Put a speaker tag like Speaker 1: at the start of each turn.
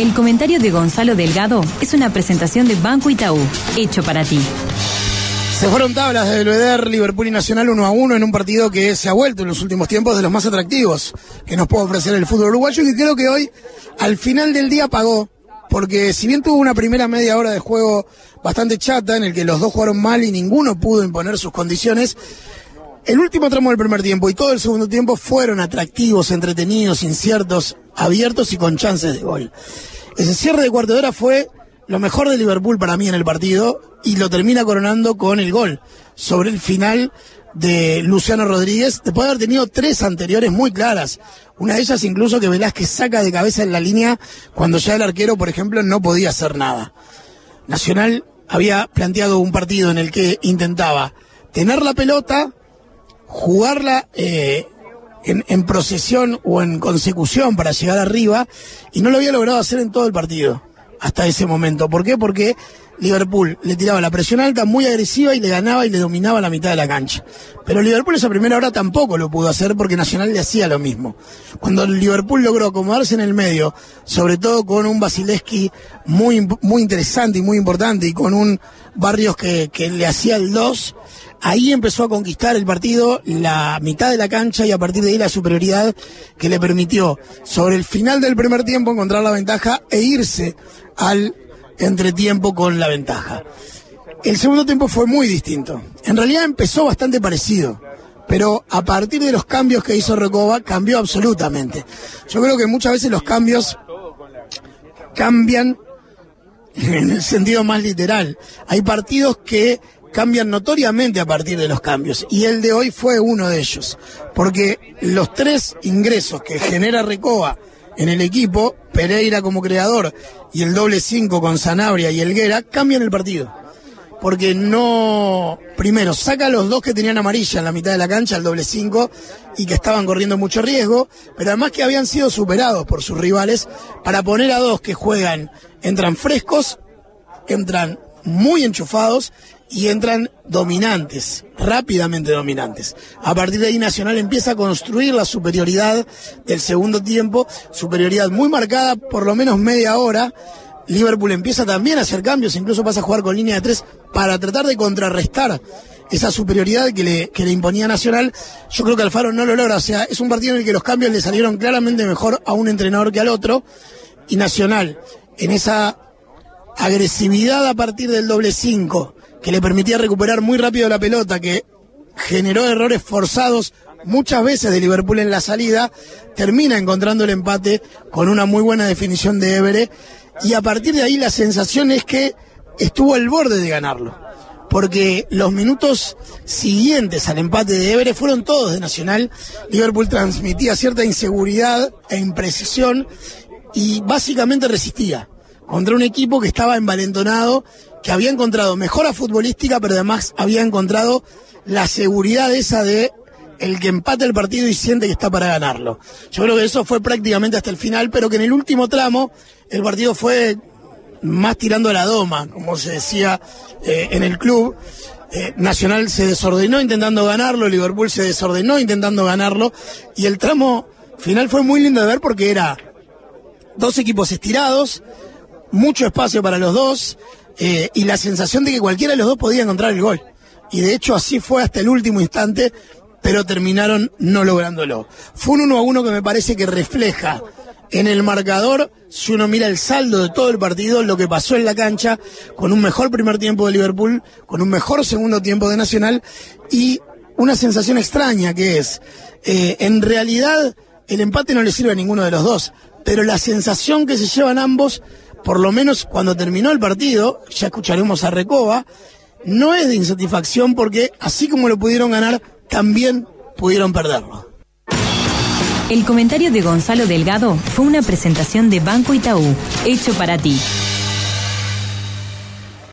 Speaker 1: El comentario de Gonzalo Delgado es una presentación de Banco Itaú, hecho para ti.
Speaker 2: Se fueron tablas de Belvedere, Liverpool y Nacional 1 a 1 en un partido que se ha vuelto en los últimos tiempos de los más atractivos que nos puede ofrecer el fútbol uruguayo y creo que hoy, al final del día, pagó. Porque si bien tuvo una primera media hora de juego bastante chata, en el que los dos jugaron mal y ninguno pudo imponer sus condiciones, el último tramo del primer tiempo y todo el segundo tiempo fueron atractivos, entretenidos, inciertos, abiertos y con chances de gol. Ese cierre de cuarto de hora fue lo mejor de Liverpool para mí en el partido y lo termina coronando con el gol sobre el final de Luciano Rodríguez, después de haber tenido tres anteriores muy claras. Una de ellas incluso que Velázquez saca de cabeza en la línea cuando ya el arquero, por ejemplo, no podía hacer nada. Nacional había planteado un partido en el que intentaba tener la pelota, jugarla eh, en, en, procesión o en consecución para llegar arriba y no lo había logrado hacer en todo el partido hasta ese momento. ¿Por qué? Porque Liverpool le tiraba la presión alta muy agresiva y le ganaba y le dominaba la mitad de la cancha. Pero Liverpool esa primera hora tampoco lo pudo hacer porque Nacional le hacía lo mismo. Cuando Liverpool logró acomodarse en el medio, sobre todo con un Basileski muy, muy interesante y muy importante y con un Barrios que, que le hacía el 2, ahí empezó a conquistar el partido, la mitad de la cancha y a partir de ahí la superioridad que le permitió sobre el final del primer tiempo encontrar la ventaja e irse al entretiempo con la ventaja. El segundo tiempo fue muy distinto. En realidad empezó bastante parecido, pero a partir de los cambios que hizo Recoba cambió absolutamente. Yo creo que muchas veces los cambios cambian en el sentido más literal. Hay partidos que cambian notoriamente a partir de los cambios y el de hoy fue uno de ellos, porque los tres ingresos que genera Recoba en el equipo, Pereira como creador y el doble cinco con Sanabria y Elguera, cambian el partido. Porque no, primero, saca a los dos que tenían amarilla en la mitad de la cancha, el doble cinco, y que estaban corriendo mucho riesgo, pero además que habían sido superados por sus rivales, para poner a dos que juegan, entran frescos, entran muy enchufados y entran dominantes, rápidamente dominantes. A partir de ahí Nacional empieza a construir la superioridad del segundo tiempo, superioridad muy marcada por lo menos media hora. Liverpool empieza también a hacer cambios, incluso pasa a jugar con línea de tres para tratar de contrarrestar esa superioridad que le, que le imponía Nacional. Yo creo que Alfaro no lo logra, o sea, es un partido en el que los cambios le salieron claramente mejor a un entrenador que al otro. Y Nacional, en esa agresividad a partir del doble cinco, que le permitía recuperar muy rápido la pelota, que generó errores forzados muchas veces de Liverpool en la salida, termina encontrando el empate con una muy buena definición de Évere y a partir de ahí la sensación es que estuvo al borde de ganarlo. Porque los minutos siguientes al empate de Évere fueron todos de Nacional. Liverpool transmitía cierta inseguridad e imprecisión y básicamente resistía contra un equipo que estaba envalentonado que había encontrado mejora futbolística, pero además había encontrado la seguridad esa de el que empate el partido y siente que está para ganarlo. Yo creo que eso fue prácticamente hasta el final, pero que en el último tramo el partido fue más tirando a la doma, como se decía eh, en el club. Eh, Nacional se desordenó intentando ganarlo, Liverpool se desordenó intentando ganarlo, y el tramo final fue muy lindo de ver porque era dos equipos estirados, mucho espacio para los dos, eh, y la sensación de que cualquiera de los dos podía encontrar el gol. Y de hecho así fue hasta el último instante, pero terminaron no lográndolo. Fue un 1 a 1 que me parece que refleja en el marcador, si uno mira el saldo de todo el partido, lo que pasó en la cancha, con un mejor primer tiempo de Liverpool, con un mejor segundo tiempo de Nacional y una sensación extraña que es, eh, en realidad el empate no le sirve a ninguno de los dos, pero la sensación que se llevan ambos por lo menos cuando terminó el partido, ya escucharemos a Recoba, no es de insatisfacción porque así como lo pudieron ganar, también pudieron perderlo.
Speaker 1: El comentario de Gonzalo Delgado fue una presentación de Banco Itaú, hecho para ti.